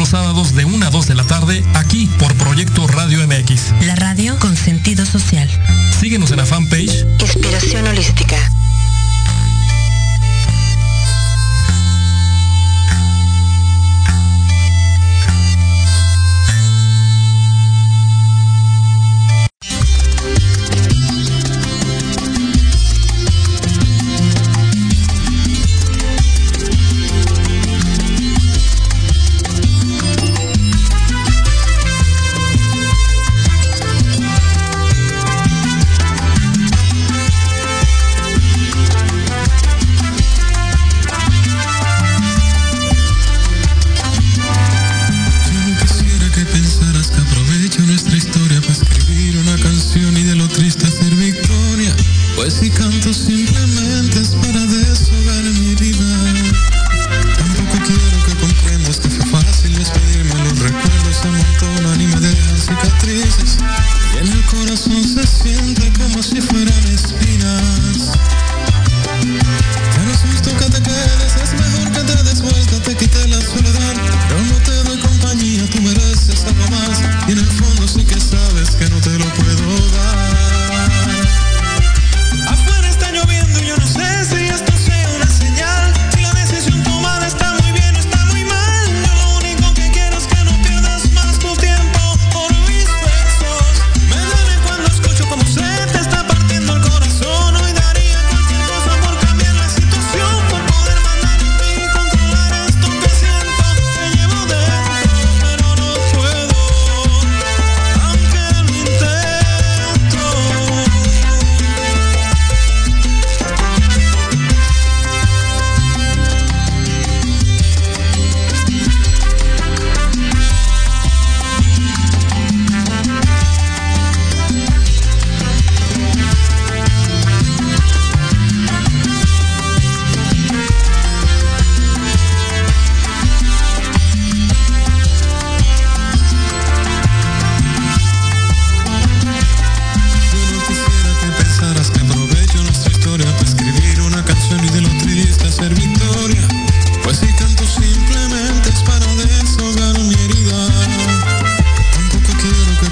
F: Los sábados de 1 a 2 de la tarde aquí por Proyecto Radio MX.
D: La radio con sentido social.
F: Síguenos en la fanpage
D: Inspiración Holística.